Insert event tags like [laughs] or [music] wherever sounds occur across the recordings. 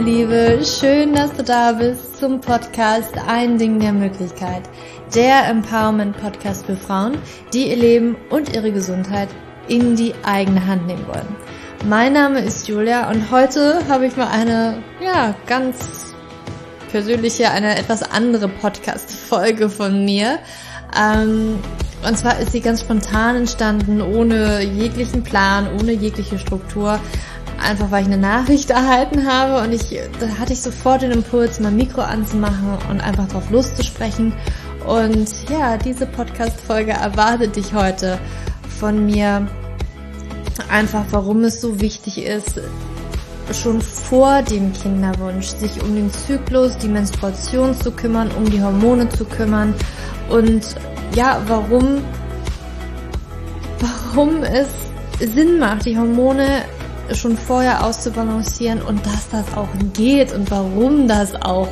meine Liebe, schön, dass du da bist zum Podcast Ein Ding der Möglichkeit, der Empowerment Podcast für Frauen, die ihr Leben und ihre Gesundheit in die eigene Hand nehmen wollen. Mein Name ist Julia und heute habe ich mal eine, ja, ganz persönliche, eine etwas andere Podcast-Folge von mir. Ähm, und zwar ist sie ganz spontan entstanden, ohne jeglichen Plan, ohne jegliche Struktur. Einfach weil ich eine Nachricht [laughs] erhalten habe und ich, da hatte ich sofort den Impuls, mein Mikro anzumachen und einfach drauf loszusprechen. Und ja, diese Podcast-Folge erwartet dich heute von mir. Einfach, warum es so wichtig ist, schon vor dem Kinderwunsch sich um den Zyklus, die Menstruation zu kümmern, um die Hormone zu kümmern und ja, warum, warum es Sinn macht, die Hormone schon vorher auszubalancieren und dass das auch geht und warum das auch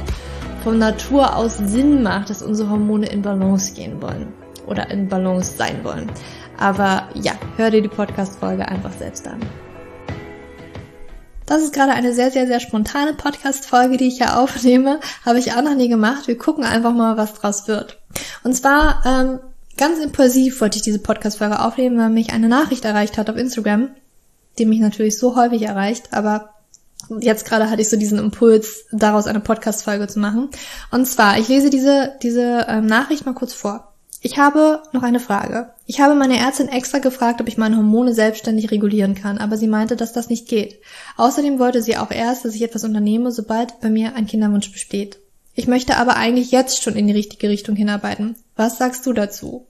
von Natur aus Sinn macht, dass unsere Hormone in Balance gehen wollen oder in Balance sein wollen. Aber ja, hör dir die Podcast-Folge einfach selbst an. Das ist gerade eine sehr, sehr, sehr spontane Podcast-Folge, die ich hier aufnehme. Habe ich auch noch nie gemacht. Wir gucken einfach mal, was draus wird. Und zwar ähm, ganz impulsiv wollte ich diese Podcast-Folge aufnehmen, weil mich eine Nachricht erreicht hat auf Instagram, die mich natürlich so häufig erreicht, aber jetzt gerade hatte ich so diesen Impuls, daraus eine Podcast-Folge zu machen. Und zwar, ich lese diese, diese ähm, Nachricht mal kurz vor. Ich habe noch eine Frage. Ich habe meine Ärztin extra gefragt, ob ich meine Hormone selbstständig regulieren kann, aber sie meinte, dass das nicht geht. Außerdem wollte sie auch erst, dass ich etwas unternehme, sobald bei mir ein Kinderwunsch besteht. Ich möchte aber eigentlich jetzt schon in die richtige Richtung hinarbeiten. Was sagst du dazu?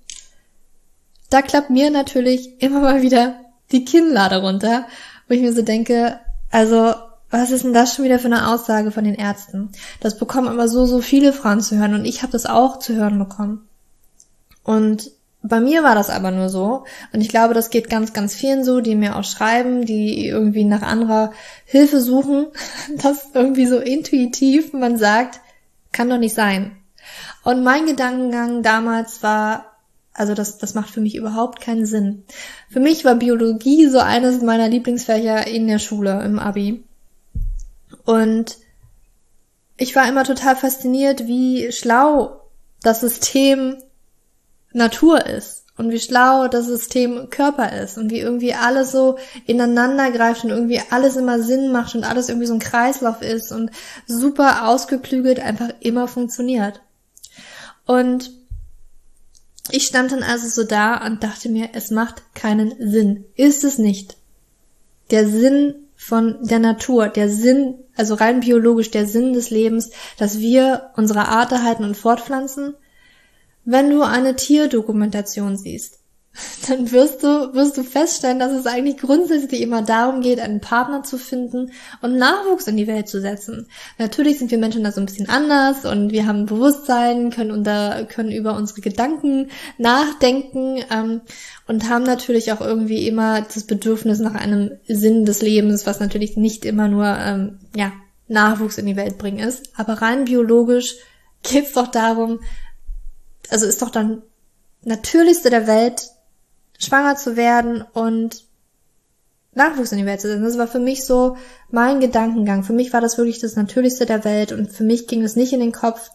Da klappt mir natürlich immer mal wieder die Kinnlade runter, wo ich mir so denke, also was ist denn das schon wieder für eine Aussage von den Ärzten? Das bekommen immer so, so viele Frauen zu hören und ich habe das auch zu hören bekommen. Und bei mir war das aber nur so. Und ich glaube, das geht ganz, ganz vielen so, die mir auch schreiben, die irgendwie nach anderer Hilfe suchen, [laughs] dass irgendwie so intuitiv man sagt, kann doch nicht sein. Und mein Gedankengang damals war, also das, das macht für mich überhaupt keinen Sinn. Für mich war Biologie so eines meiner Lieblingsfächer in der Schule, im Abi. Und ich war immer total fasziniert, wie schlau das System Natur ist und wie schlau das System Körper ist und wie irgendwie alles so ineinander greift und irgendwie alles immer Sinn macht und alles irgendwie so ein Kreislauf ist und super ausgeklügelt einfach immer funktioniert. Und ich stand dann also so da und dachte mir, es macht keinen Sinn. Ist es nicht. Der Sinn von der Natur, der Sinn, also rein biologisch, der Sinn des Lebens, dass wir unsere Art erhalten und fortpflanzen, wenn du eine Tierdokumentation siehst, dann wirst du, wirst du feststellen, dass es eigentlich grundsätzlich immer darum geht, einen Partner zu finden und Nachwuchs in die Welt zu setzen. Natürlich sind wir Menschen da so ein bisschen anders und wir haben Bewusstsein, können, unter, können über unsere Gedanken nachdenken ähm, und haben natürlich auch irgendwie immer das Bedürfnis nach einem Sinn des Lebens, was natürlich nicht immer nur ähm, ja, Nachwuchs in die Welt bringen ist. Aber rein biologisch geht es doch darum, also ist doch dann natürlichste der Welt, schwanger zu werden und Nachwuchs in die Welt zu setzen. Das war für mich so mein Gedankengang. Für mich war das wirklich das Natürlichste der Welt und für mich ging es nicht in den Kopf,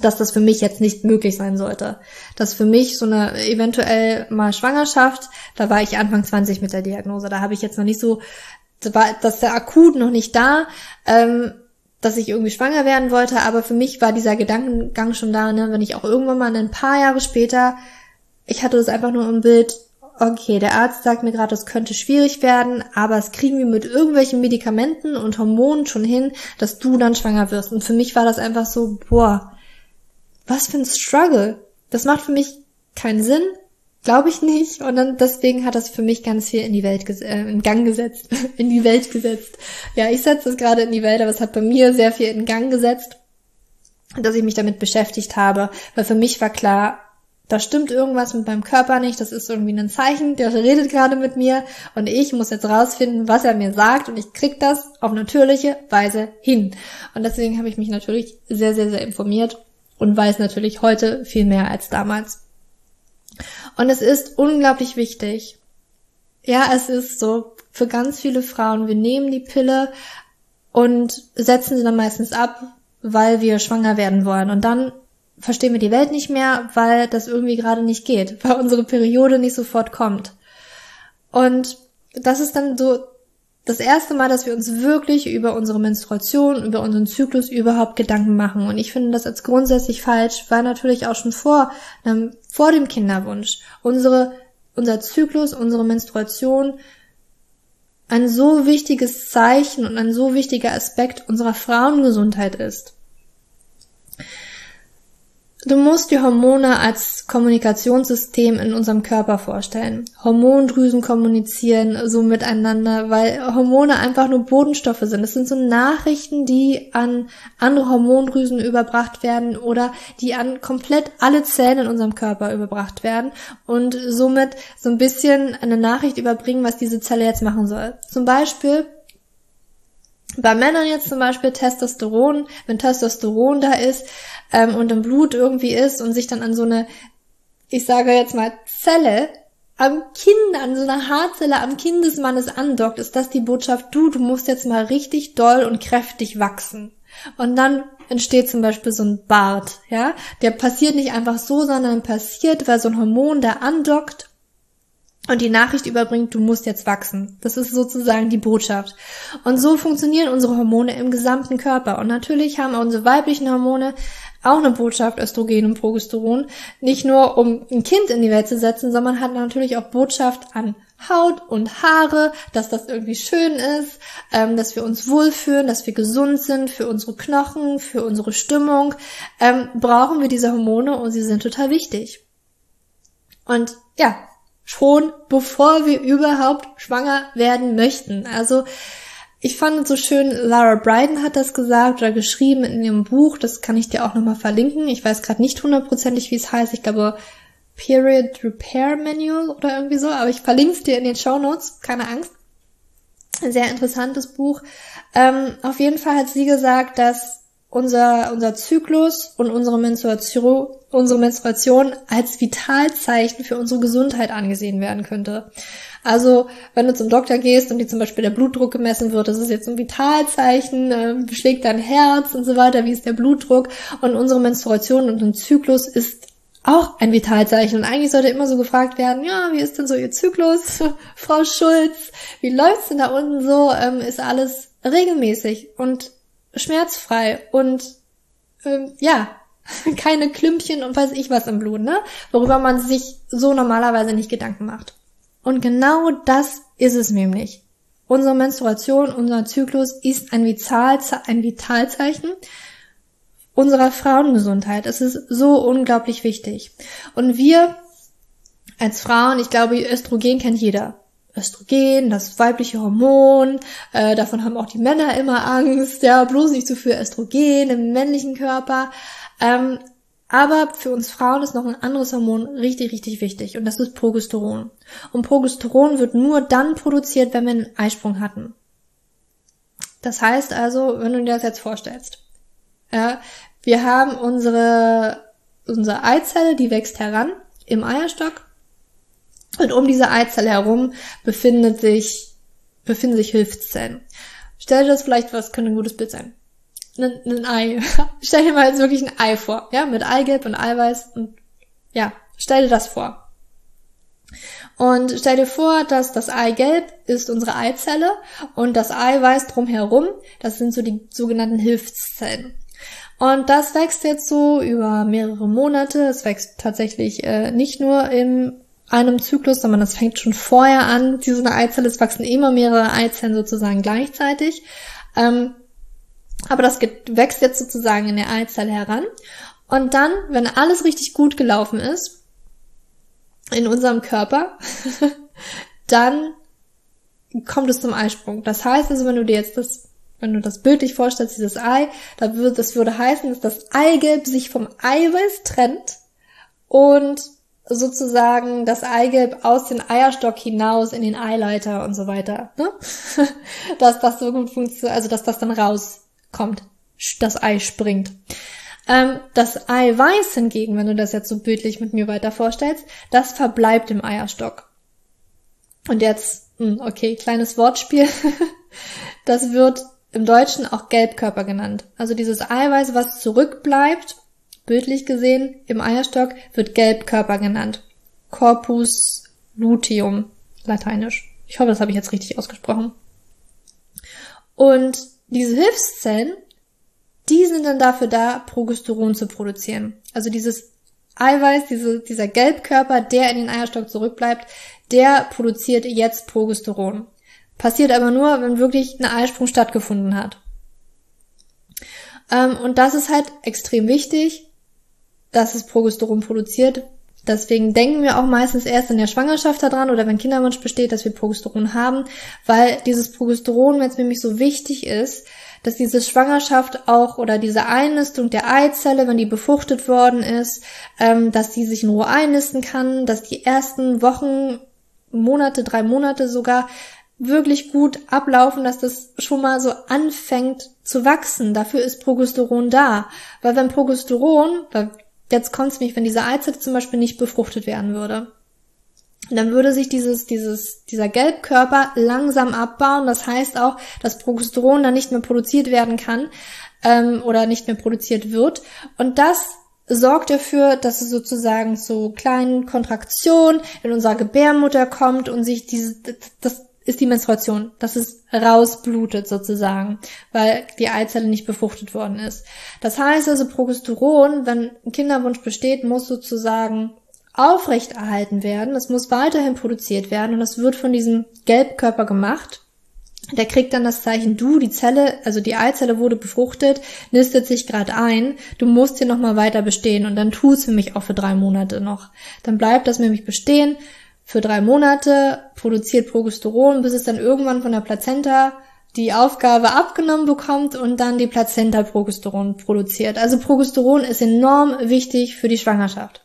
dass das für mich jetzt nicht möglich sein sollte. Dass für mich so eine eventuell mal Schwangerschaft, da war ich Anfang 20 mit der Diagnose, da habe ich jetzt noch nicht so, da war das der akut noch nicht da. Ähm, dass ich irgendwie schwanger werden wollte, aber für mich war dieser Gedankengang schon da, ne, wenn ich auch irgendwann mal ein paar Jahre später, ich hatte das einfach nur im Bild, okay, der Arzt sagt mir gerade, es könnte schwierig werden, aber es kriegen wir mit irgendwelchen Medikamenten und Hormonen schon hin, dass du dann schwanger wirst. Und für mich war das einfach so, boah, was für ein Struggle. Das macht für mich keinen Sinn, Glaube ich nicht. Und dann deswegen hat das für mich ganz viel in die Welt äh, in Gang gesetzt. [laughs] in die Welt gesetzt. Ja, ich setze das gerade in die Welt, aber es hat bei mir sehr viel in Gang gesetzt, dass ich mich damit beschäftigt habe. Weil für mich war klar, da stimmt irgendwas mit meinem Körper nicht, das ist irgendwie ein Zeichen, der redet gerade mit mir und ich muss jetzt rausfinden, was er mir sagt und ich krieg das auf natürliche Weise hin. Und deswegen habe ich mich natürlich sehr, sehr, sehr informiert und weiß natürlich heute viel mehr als damals. Und es ist unglaublich wichtig. Ja, es ist so für ganz viele Frauen, wir nehmen die Pille und setzen sie dann meistens ab, weil wir schwanger werden wollen. Und dann verstehen wir die Welt nicht mehr, weil das irgendwie gerade nicht geht, [laughs] weil unsere Periode nicht sofort kommt. Und das ist dann so das erste Mal, dass wir uns wirklich über unsere Menstruation, über unseren Zyklus überhaupt Gedanken machen. Und ich finde das als grundsätzlich falsch, weil natürlich auch schon vor, ähm, vor dem Kinderwunsch unsere, unser Zyklus, unsere Menstruation ein so wichtiges Zeichen und ein so wichtiger Aspekt unserer Frauengesundheit ist. Du musst die Hormone als Kommunikationssystem in unserem Körper vorstellen. Hormondrüsen kommunizieren so miteinander, weil Hormone einfach nur Bodenstoffe sind. Das sind so Nachrichten, die an andere Hormondrüsen überbracht werden oder die an komplett alle Zellen in unserem Körper überbracht werden und somit so ein bisschen eine Nachricht überbringen, was diese Zelle jetzt machen soll. Zum Beispiel bei Männern jetzt zum Beispiel Testosteron, wenn Testosteron da ist ähm, und im Blut irgendwie ist und sich dann an so eine, ich sage jetzt mal, Zelle am Kind, an so einer Haarzelle am Kinn des Mannes andockt, ist das die Botschaft, du, du musst jetzt mal richtig doll und kräftig wachsen. Und dann entsteht zum Beispiel so ein Bart, ja. Der passiert nicht einfach so, sondern passiert, weil so ein Hormon da andockt und die Nachricht überbringt, du musst jetzt wachsen. Das ist sozusagen die Botschaft. Und so funktionieren unsere Hormone im gesamten Körper. Und natürlich haben unsere weiblichen Hormone auch eine Botschaft, Östrogen und Progesteron. Nicht nur, um ein Kind in die Welt zu setzen, sondern hat natürlich auch Botschaft an Haut und Haare, dass das irgendwie schön ist, ähm, dass wir uns wohlfühlen, dass wir gesund sind für unsere Knochen, für unsere Stimmung. Ähm, brauchen wir diese Hormone und sie sind total wichtig. Und ja, schon bevor wir überhaupt schwanger werden möchten. Also ich fand es so schön, Lara Bryden hat das gesagt oder geschrieben in ihrem Buch, das kann ich dir auch nochmal verlinken. Ich weiß gerade nicht hundertprozentig, wie es heißt. Ich glaube Period Repair Manual oder irgendwie so, aber ich verlinke es dir in den Show Notes, keine Angst. Ein sehr interessantes Buch. Ähm, auf jeden Fall hat sie gesagt, dass unser, unser Zyklus und unsere Menstruation, unsere Menstruation als Vitalzeichen für unsere Gesundheit angesehen werden könnte. Also, wenn du zum Doktor gehst und dir zum Beispiel der Blutdruck gemessen wird, das ist jetzt ein Vitalzeichen, äh, schlägt dein Herz und so weiter, wie ist der Blutdruck und unsere Menstruation und ein Zyklus ist auch ein Vitalzeichen. Und eigentlich sollte immer so gefragt werden, ja, wie ist denn so Ihr Zyklus, [laughs] Frau Schulz? Wie läuft's denn da unten so? Ähm, ist alles regelmäßig? Und schmerzfrei und ähm, ja, [laughs] keine Klümpchen und weiß ich was im Blut, ne? Worüber man sich so normalerweise nicht Gedanken macht. Und genau das ist es nämlich. Unsere Menstruation, unser Zyklus ist ein, Vitalze ein Vitalzeichen unserer Frauengesundheit. Es ist so unglaublich wichtig. Und wir als Frauen, ich glaube, Östrogen kennt jeder. Östrogen, das weibliche Hormon, äh, davon haben auch die Männer immer Angst, ja, bloß nicht zu viel Östrogen im männlichen Körper. Ähm, aber für uns Frauen ist noch ein anderes Hormon richtig, richtig wichtig und das ist Progesteron. Und Progesteron wird nur dann produziert, wenn wir einen Eisprung hatten. Das heißt also, wenn du dir das jetzt vorstellst, äh, wir haben unsere, unsere Eizelle, die wächst heran im Eierstock und um diese Eizelle herum befindet sich, befinden sich Hilfszellen. Stell dir das vielleicht, was könnte ein gutes Bild sein? Ein, ein Ei. [laughs] stell dir mal jetzt wirklich ein Ei vor, ja, mit Eigelb und Eiweiß und ja, stell dir das vor. Und stell dir vor, dass das Eigelb ist unsere Eizelle und das Eiweiß drumherum, das sind so die sogenannten Hilfszellen. Und das wächst jetzt so über mehrere Monate. Es wächst tatsächlich äh, nicht nur im einem Zyklus, sondern das fängt schon vorher an. Diese Eizelle, es wachsen immer mehrere Eizellen sozusagen gleichzeitig. Ähm, aber das wächst jetzt sozusagen in der Eizelle heran. Und dann, wenn alles richtig gut gelaufen ist, in unserem Körper, [laughs] dann kommt es zum Eisprung. Das heißt also, wenn du dir jetzt das, wenn du das bildlich vorstellst, dieses Ei, da würde, das würde heißen, dass das Eigelb sich vom Eiweiß trennt und sozusagen das Eigelb aus dem Eierstock hinaus in den Eileiter und so weiter. Ne? [laughs] dass das so gut funktioniert, also dass das dann rauskommt, das Ei springt. Ähm, das Eiweiß hingegen, wenn du das jetzt so bildlich mit mir weiter vorstellst, das verbleibt im Eierstock. Und jetzt, hm, okay, kleines Wortspiel. [laughs] das wird im Deutschen auch Gelbkörper genannt. Also dieses Eiweiß, was zurückbleibt, bildlich gesehen, im Eierstock, wird Gelbkörper genannt. Corpus luteum, lateinisch. Ich hoffe, das habe ich jetzt richtig ausgesprochen. Und diese Hilfszellen, die sind dann dafür da, Progesteron zu produzieren. Also dieses Eiweiß, diese, dieser Gelbkörper, der in den Eierstock zurückbleibt, der produziert jetzt Progesteron. Passiert aber nur, wenn wirklich ein Eisprung stattgefunden hat. Ähm, und das ist halt extrem wichtig, dass es Progesteron produziert. Deswegen denken wir auch meistens erst in der Schwangerschaft daran oder wenn Kinderwunsch besteht, dass wir Progesteron haben, weil dieses Progesteron, wenn es nämlich so wichtig ist, dass diese Schwangerschaft auch oder diese Einnistung der Eizelle, wenn die befruchtet worden ist, ähm, dass die sich in Ruhe einnisten kann, dass die ersten Wochen, Monate, drei Monate sogar wirklich gut ablaufen, dass das schon mal so anfängt zu wachsen. Dafür ist Progesteron da. Weil wenn Progesteron, weil jetzt kommt es nämlich, wenn diese Eizelle zum Beispiel nicht befruchtet werden würde, dann würde sich dieses, dieses, dieser Gelbkörper langsam abbauen. Das heißt auch, dass Progesteron dann nicht mehr produziert werden kann ähm, oder nicht mehr produziert wird. Und das sorgt dafür, dass es sozusagen zu kleinen Kontraktionen in unserer Gebärmutter kommt und sich diese, das ist die Menstruation, dass es rausblutet sozusagen, weil die Eizelle nicht befruchtet worden ist. Das heißt also, Progesteron, wenn ein Kinderwunsch besteht, muss sozusagen aufrechterhalten werden. Es muss weiterhin produziert werden und das wird von diesem Gelbkörper gemacht. Der kriegt dann das Zeichen, du, die Zelle, also die Eizelle wurde befruchtet, nistet sich gerade ein, du musst hier nochmal weiter bestehen und dann tu es für mich auch für drei Monate noch. Dann bleibt das nämlich bestehen, für drei Monate, produziert Progesteron, bis es dann irgendwann von der Plazenta die Aufgabe abgenommen bekommt und dann die Plazenta Progesteron produziert. Also Progesteron ist enorm wichtig für die Schwangerschaft.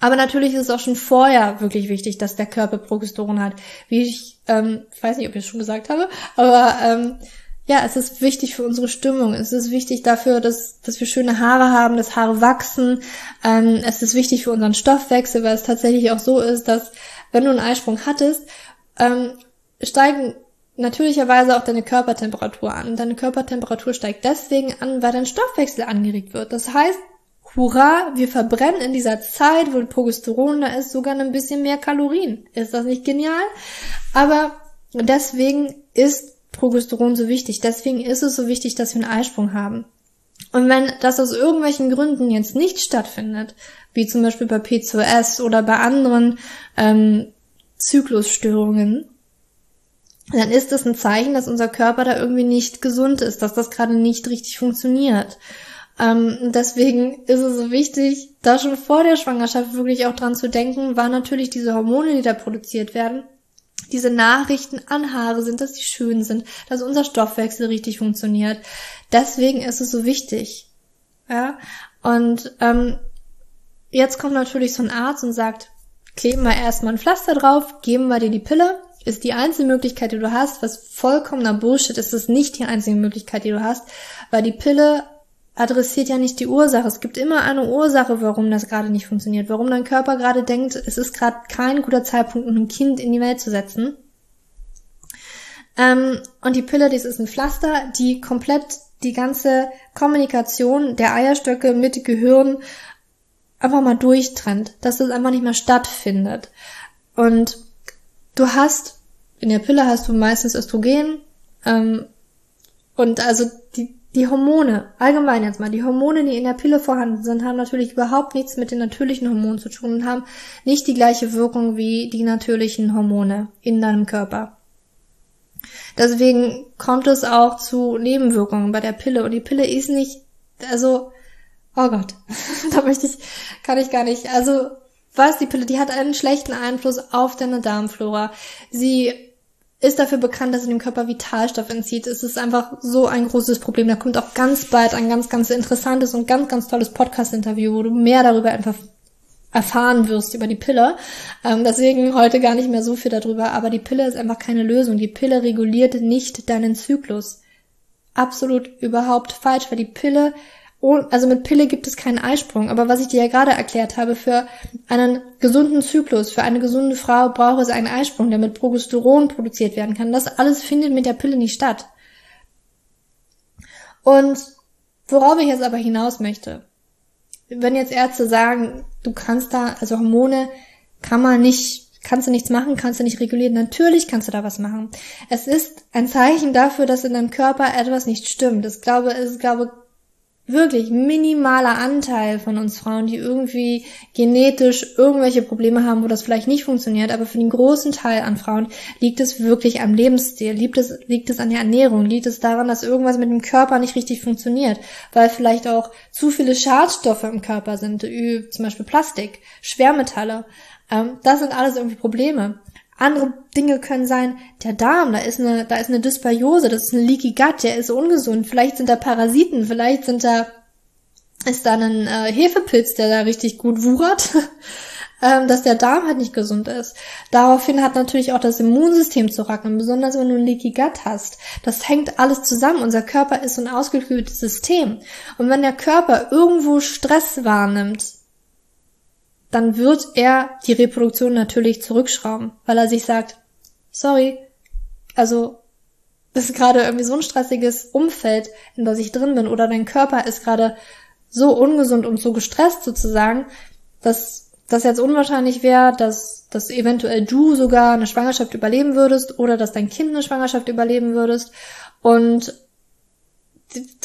Aber natürlich ist es auch schon vorher wirklich wichtig, dass der Körper Progesteron hat. Wie ich, ähm, ich weiß nicht, ob ich es schon gesagt habe, aber ähm, ja, es ist wichtig für unsere Stimmung. Es ist wichtig dafür, dass, dass wir schöne Haare haben, dass Haare wachsen. Ähm, es ist wichtig für unseren Stoffwechsel, weil es tatsächlich auch so ist, dass wenn du einen Eisprung hattest, ähm, steigen natürlicherweise auch deine Körpertemperatur an. Deine Körpertemperatur steigt deswegen an, weil dein Stoffwechsel angeregt wird. Das heißt, hurra, wir verbrennen in dieser Zeit, wo Progesteron da ist, sogar ein bisschen mehr Kalorien. Ist das nicht genial? Aber deswegen ist Progesteron so wichtig. Deswegen ist es so wichtig, dass wir einen Eisprung haben. Und wenn das aus irgendwelchen Gründen jetzt nicht stattfindet, wie zum Beispiel bei PCOS oder bei anderen ähm, Zyklusstörungen, dann ist das ein Zeichen, dass unser Körper da irgendwie nicht gesund ist, dass das gerade nicht richtig funktioniert. Ähm, deswegen ist es so wichtig, da schon vor der Schwangerschaft wirklich auch dran zu denken, wann natürlich diese Hormone, die da produziert werden, diese Nachrichten an Haare sind, dass sie schön sind, dass unser Stoffwechsel richtig funktioniert. Deswegen ist es so wichtig. Ja, und ähm, jetzt kommt natürlich so ein Arzt und sagt, kleben wir erstmal ein Pflaster drauf, geben wir dir die Pille, ist die einzige Möglichkeit, die du hast, was vollkommener Bullshit ist, ist nicht die einzige Möglichkeit, die du hast, weil die Pille adressiert ja nicht die Ursache. Es gibt immer eine Ursache, warum das gerade nicht funktioniert, warum dein Körper gerade denkt, es ist gerade kein guter Zeitpunkt, um ein Kind in die Welt zu setzen. Ähm, und die Pille, das ist ein Pflaster, die komplett die ganze Kommunikation der Eierstöcke mit Gehirn einfach mal durchtrennt, dass das einfach nicht mehr stattfindet. Und du hast, in der Pille hast du meistens Östrogen, ähm, und also die, die Hormone, allgemein jetzt mal, die Hormone, die in der Pille vorhanden sind, haben natürlich überhaupt nichts mit den natürlichen Hormonen zu tun und haben nicht die gleiche Wirkung wie die natürlichen Hormone in deinem Körper. Deswegen kommt es auch zu Nebenwirkungen bei der Pille und die Pille ist nicht, also, oh Gott, [laughs] da möchte ich, kann ich gar nicht, also, was die Pille, die hat einen schlechten Einfluss auf deine Darmflora. Sie ist dafür bekannt, dass sie dem Körper Vitalstoff entzieht. Es ist einfach so ein großes Problem. Da kommt auch ganz bald ein ganz, ganz interessantes und ganz, ganz tolles Podcast-Interview, wo du mehr darüber einfach erfahren wirst über die Pille. Ähm, deswegen heute gar nicht mehr so viel darüber. Aber die Pille ist einfach keine Lösung. Die Pille reguliert nicht deinen Zyklus. Absolut überhaupt falsch, weil die Pille also mit Pille gibt es keinen Eisprung, aber was ich dir ja gerade erklärt habe, für einen gesunden Zyklus, für eine gesunde Frau braucht es einen Eisprung, der mit Progesteron produziert werden kann. Das alles findet mit der Pille nicht statt. Und worauf ich jetzt aber hinaus möchte, wenn jetzt Ärzte sagen, du kannst da, also Hormone kann man nicht Kannst du nichts machen? Kannst du nicht regulieren? Natürlich kannst du da was machen. Es ist ein Zeichen dafür, dass in deinem Körper etwas nicht stimmt. Ich glaube, es glaube, wirklich minimaler Anteil von uns Frauen, die irgendwie genetisch irgendwelche Probleme haben, wo das vielleicht nicht funktioniert, aber für den großen Teil an Frauen liegt es wirklich am Lebensstil, liegt es, liegt es an der Ernährung, liegt es daran, dass irgendwas mit dem Körper nicht richtig funktioniert, weil vielleicht auch zu viele Schadstoffe im Körper sind, zum Beispiel Plastik, Schwermetalle. Ähm, das sind alles irgendwie Probleme. Andere Dinge können sein, der Darm, da ist eine, da ist eine Dysbiose, das ist ein Leaky Gut, der ist ungesund. Vielleicht sind da Parasiten, vielleicht sind da, ist da ein äh, Hefepilz, der da richtig gut wuchert, [laughs] ähm, dass der Darm halt nicht gesund ist. Daraufhin hat natürlich auch das Immunsystem zu racken, besonders wenn du ein Leaky Gut hast. Das hängt alles zusammen. Unser Körper ist so ein ausgeklügeltes System. Und wenn der Körper irgendwo Stress wahrnimmt, dann wird er die Reproduktion natürlich zurückschrauben, weil er sich sagt, sorry, also das ist gerade irgendwie so ein stressiges Umfeld, in das ich drin bin, oder dein Körper ist gerade so ungesund und so gestresst sozusagen, dass das jetzt unwahrscheinlich wäre, dass, dass eventuell du sogar eine Schwangerschaft überleben würdest oder dass dein Kind eine Schwangerschaft überleben würdest. Und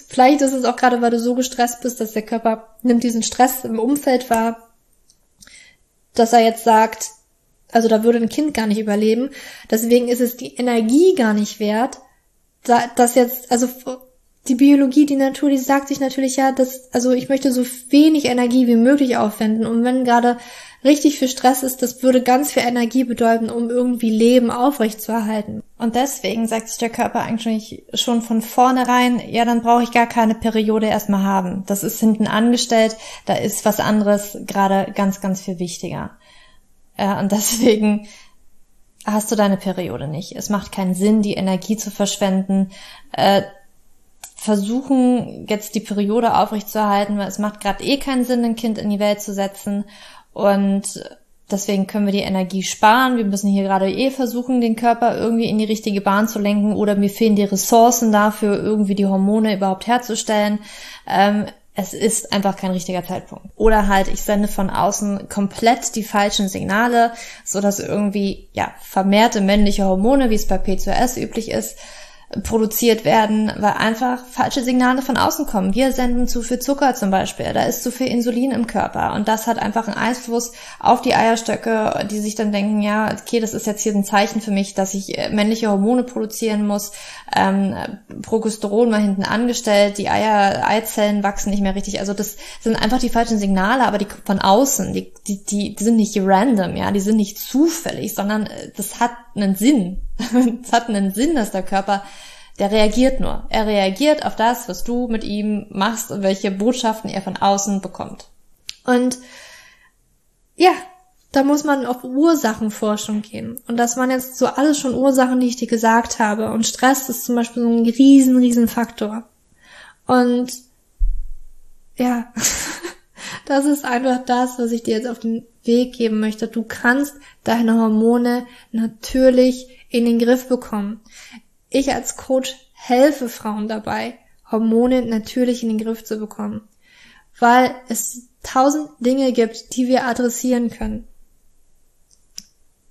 vielleicht ist es auch gerade, weil du so gestresst bist, dass der Körper nimmt diesen Stress im Umfeld wahr dass er jetzt sagt, also da würde ein Kind gar nicht überleben. Deswegen ist es die Energie gar nicht wert, dass jetzt, also die Biologie, die Natur, die sagt sich natürlich ja, dass, also ich möchte so wenig Energie wie möglich aufwenden. Und wenn gerade richtig viel Stress ist, das würde ganz viel Energie bedeuten, um irgendwie Leben aufrechtzuerhalten. Und deswegen sagt sich der Körper eigentlich schon von vornherein, ja, dann brauche ich gar keine Periode erstmal haben. Das ist hinten angestellt, da ist was anderes gerade ganz, ganz viel wichtiger. Ja, und deswegen hast du deine Periode nicht. Es macht keinen Sinn, die Energie zu verschwenden. Äh, versuchen jetzt die Periode aufrechtzuerhalten, weil es macht gerade eh keinen Sinn, ein Kind in die Welt zu setzen. Und deswegen können wir die Energie sparen. Wir müssen hier gerade eh versuchen, den Körper irgendwie in die richtige Bahn zu lenken oder mir fehlen die Ressourcen dafür, irgendwie die Hormone überhaupt herzustellen. Ähm, es ist einfach kein richtiger Zeitpunkt. Oder halt, ich sende von außen komplett die falschen Signale, so dass irgendwie, ja, vermehrte männliche Hormone, wie es bei P2S üblich ist, produziert werden, weil einfach falsche Signale von außen kommen. Wir senden zu viel Zucker zum Beispiel, da ist zu viel Insulin im Körper und das hat einfach einen Einfluss auf die Eierstöcke, die sich dann denken, ja, okay, das ist jetzt hier ein Zeichen für mich, dass ich äh, männliche Hormone produzieren muss, ähm, Progesteron mal hinten angestellt, die Eier, Eizellen wachsen nicht mehr richtig. Also das sind einfach die falschen Signale, aber die von außen, die, die, die, die sind nicht random, ja, die sind nicht zufällig, sondern äh, das hat einen Sinn. [laughs] Es hat einen Sinn, dass der Körper, der reagiert nur. Er reagiert auf das, was du mit ihm machst und welche Botschaften er von außen bekommt. Und ja, da muss man auf Ursachenforschung gehen. Und das waren jetzt so alles schon Ursachen, die ich dir gesagt habe. Und Stress ist zum Beispiel so ein riesen, riesen Faktor. Und ja, [laughs] das ist einfach das, was ich dir jetzt auf den Weg geben möchte. Du kannst deine Hormone natürlich in den Griff bekommen. Ich als Coach helfe Frauen dabei, Hormone natürlich in den Griff zu bekommen, weil es tausend Dinge gibt, die wir adressieren können.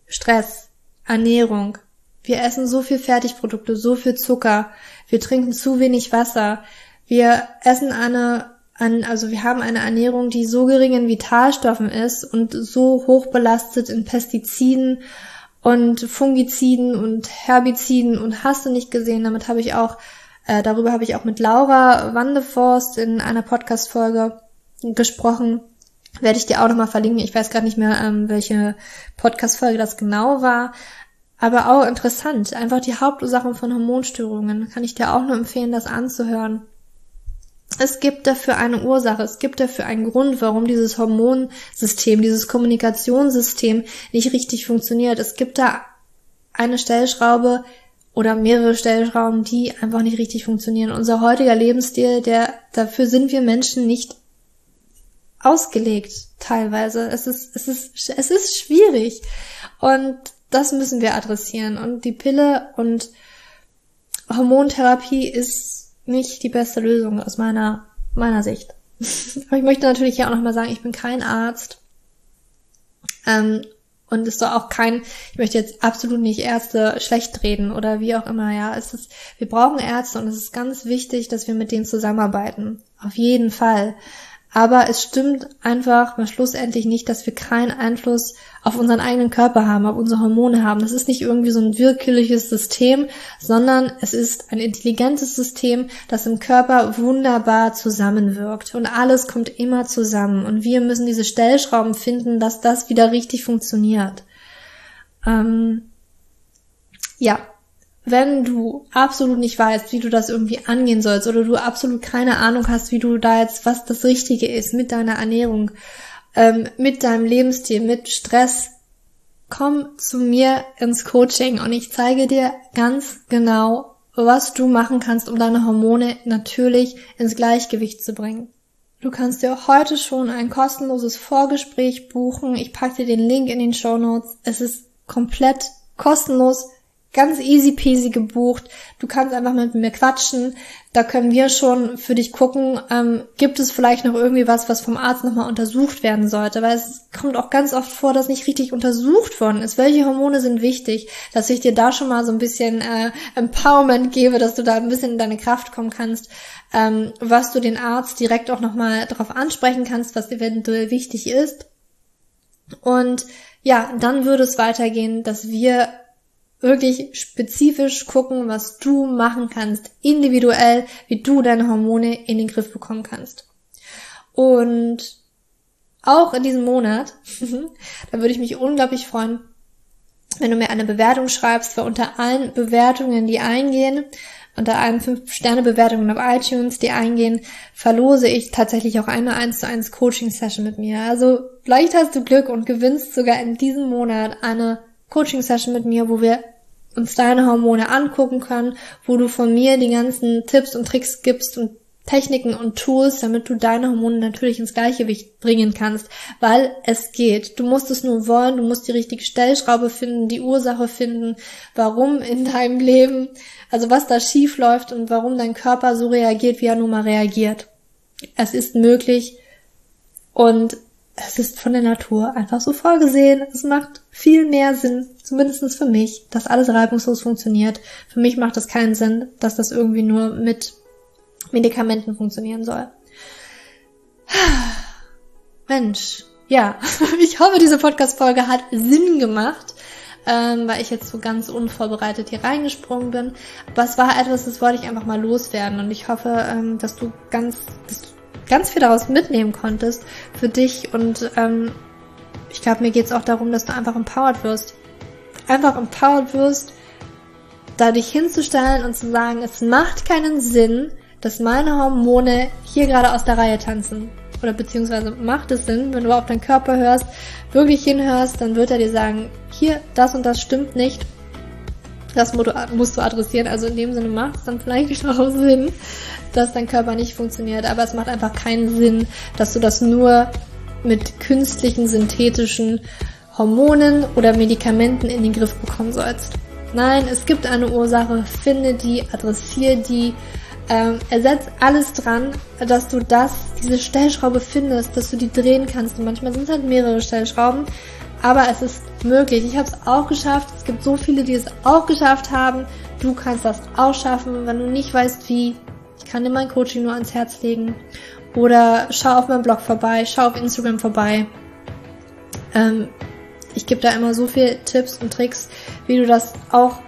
Stress, Ernährung. Wir essen so viel Fertigprodukte, so viel Zucker. Wir trinken zu wenig Wasser. Wir essen eine, also wir haben eine Ernährung, die so gering in Vitalstoffen ist und so hoch belastet in Pestiziden und Fungiziden und Herbiziden und hast du nicht gesehen. Damit habe ich auch, äh, darüber habe ich auch mit Laura Wandeforst in einer Podcast-Folge gesprochen. Werde ich dir auch nochmal verlinken. Ich weiß gerade nicht mehr, ähm, welche Podcast-Folge das genau war. Aber auch interessant. Einfach die Hauptursachen von Hormonstörungen. Kann ich dir auch nur empfehlen, das anzuhören. Es gibt dafür eine Ursache, es gibt dafür einen Grund, warum dieses Hormonsystem, dieses Kommunikationssystem nicht richtig funktioniert. Es gibt da eine Stellschraube oder mehrere Stellschrauben, die einfach nicht richtig funktionieren. Unser heutiger Lebensstil, der, dafür sind wir Menschen nicht ausgelegt, teilweise. Es ist, es ist, es ist schwierig. Und das müssen wir adressieren. Und die Pille und Hormontherapie ist nicht die beste Lösung aus meiner, meiner Sicht. [laughs] Aber ich möchte natürlich ja auch nochmal sagen, ich bin kein Arzt. Ähm, und es soll auch kein, ich möchte jetzt absolut nicht Ärzte schlecht reden oder wie auch immer, ja. Es ist, wir brauchen Ärzte und es ist ganz wichtig, dass wir mit denen zusammenarbeiten. Auf jeden Fall. Aber es stimmt einfach mal schlussendlich nicht, dass wir keinen Einfluss auf unseren eigenen Körper haben, auf unsere Hormone haben. Das ist nicht irgendwie so ein willkürliches System, sondern es ist ein intelligentes System, das im Körper wunderbar zusammenwirkt. Und alles kommt immer zusammen. Und wir müssen diese Stellschrauben finden, dass das wieder richtig funktioniert. Ähm, ja, wenn du absolut nicht weißt, wie du das irgendwie angehen sollst oder du absolut keine Ahnung hast, wie du da jetzt, was das Richtige ist mit deiner Ernährung, ähm, mit deinem Lebensstil, mit Stress, komm zu mir ins Coaching und ich zeige dir ganz genau, was du machen kannst, um deine Hormone natürlich ins Gleichgewicht zu bringen. Du kannst dir heute schon ein kostenloses Vorgespräch buchen. Ich packe dir den Link in den Show Notes. Es ist komplett kostenlos ganz easy peasy gebucht. Du kannst einfach mit mir quatschen. Da können wir schon für dich gucken, ähm, gibt es vielleicht noch irgendwie was, was vom Arzt nochmal untersucht werden sollte. Weil es kommt auch ganz oft vor, dass nicht richtig untersucht worden ist. Welche Hormone sind wichtig? Dass ich dir da schon mal so ein bisschen äh, Empowerment gebe, dass du da ein bisschen in deine Kraft kommen kannst. Ähm, was du den Arzt direkt auch nochmal darauf ansprechen kannst, was eventuell wichtig ist. Und ja, dann würde es weitergehen, dass wir wirklich spezifisch gucken, was du machen kannst, individuell, wie du deine Hormone in den Griff bekommen kannst. Und auch in diesem Monat, [laughs] da würde ich mich unglaublich freuen, wenn du mir eine Bewertung schreibst, weil unter allen Bewertungen, die eingehen, unter allen 5-Sterne-Bewertungen auf iTunes, die eingehen, verlose ich tatsächlich auch eine 1 zu 1 Coaching-Session mit mir. Also vielleicht hast du Glück und gewinnst sogar in diesem Monat eine Coaching-Session mit mir, wo wir uns deine Hormone angucken können, wo du von mir die ganzen Tipps und Tricks gibst und Techniken und Tools, damit du deine Hormone natürlich ins Gleichgewicht bringen kannst, weil es geht. Du musst es nur wollen, du musst die richtige Stellschraube finden, die Ursache finden, warum in deinem Leben, also was da schief läuft und warum dein Körper so reagiert, wie er nun mal reagiert. Es ist möglich und es ist von der Natur einfach so vorgesehen. Es macht viel mehr Sinn, zumindestens für mich, dass alles reibungslos funktioniert. Für mich macht es keinen Sinn, dass das irgendwie nur mit Medikamenten funktionieren soll. Mensch, ja, [laughs] ich hoffe, diese Podcast-Folge hat Sinn gemacht, ähm, weil ich jetzt so ganz unvorbereitet hier reingesprungen bin. Aber es war etwas, das wollte ich einfach mal loswerden und ich hoffe, ähm, dass du ganz, dass du ganz viel daraus mitnehmen konntest für dich und ähm, ich glaube, mir geht es auch darum, dass du einfach empowered wirst. Einfach empowered wirst, da dich hinzustellen und zu sagen, es macht keinen Sinn, dass meine Hormone hier gerade aus der Reihe tanzen. Oder beziehungsweise macht es Sinn, wenn du auf deinen Körper hörst, wirklich hinhörst, dann wird er dir sagen, hier, das und das stimmt nicht. Das musst du adressieren. Also in dem Sinne macht es dann vielleicht [laughs] auch Sinn, dass dein Körper nicht funktioniert, aber es macht einfach keinen Sinn, dass du das nur mit künstlichen, synthetischen Hormonen oder Medikamenten in den Griff bekommen sollst. Nein, es gibt eine Ursache, finde die, adressiere die, ähm, ersetz alles dran, dass du das, diese Stellschraube findest, dass du die drehen kannst. Und manchmal sind es halt mehrere Stellschrauben, aber es ist möglich. Ich habe es auch geschafft. Es gibt so viele, die es auch geschafft haben. Du kannst das auch schaffen, wenn du nicht weißt, wie kann dir mein Coaching nur ans Herz legen. Oder schau auf meinem Blog vorbei, schau auf Instagram vorbei. Ähm, ich gebe da immer so viel Tipps und Tricks, wie du das auch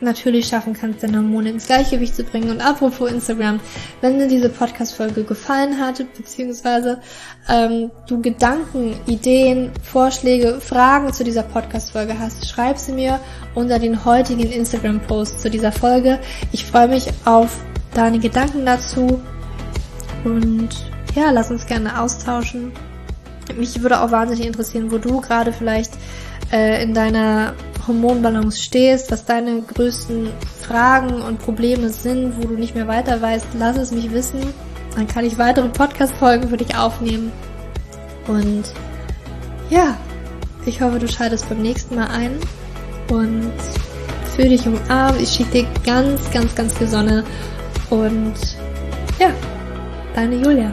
natürlich schaffen kannst, deine Hormone ins Gleichgewicht zu bringen. Und apropos Instagram, wenn dir diese Podcast-Folge gefallen hat, beziehungsweise ähm, du Gedanken, Ideen, Vorschläge, Fragen zu dieser Podcast-Folge hast, schreib sie mir unter den heutigen Instagram-Post zu dieser Folge. Ich freue mich auf deine Gedanken dazu und ja, lass uns gerne austauschen. Mich würde auch wahnsinnig interessieren, wo du gerade vielleicht äh, in deiner Hormonbalance stehst, was deine größten Fragen und Probleme sind, wo du nicht mehr weiter weißt. Lass es mich wissen. Dann kann ich weitere Podcast-Folgen für dich aufnehmen. Und ja, ich hoffe, du schaltest beim nächsten Mal ein und für dich umarmt. Ich schicke dir ganz, ganz, ganz viel Sonne Und ja, deine Julia.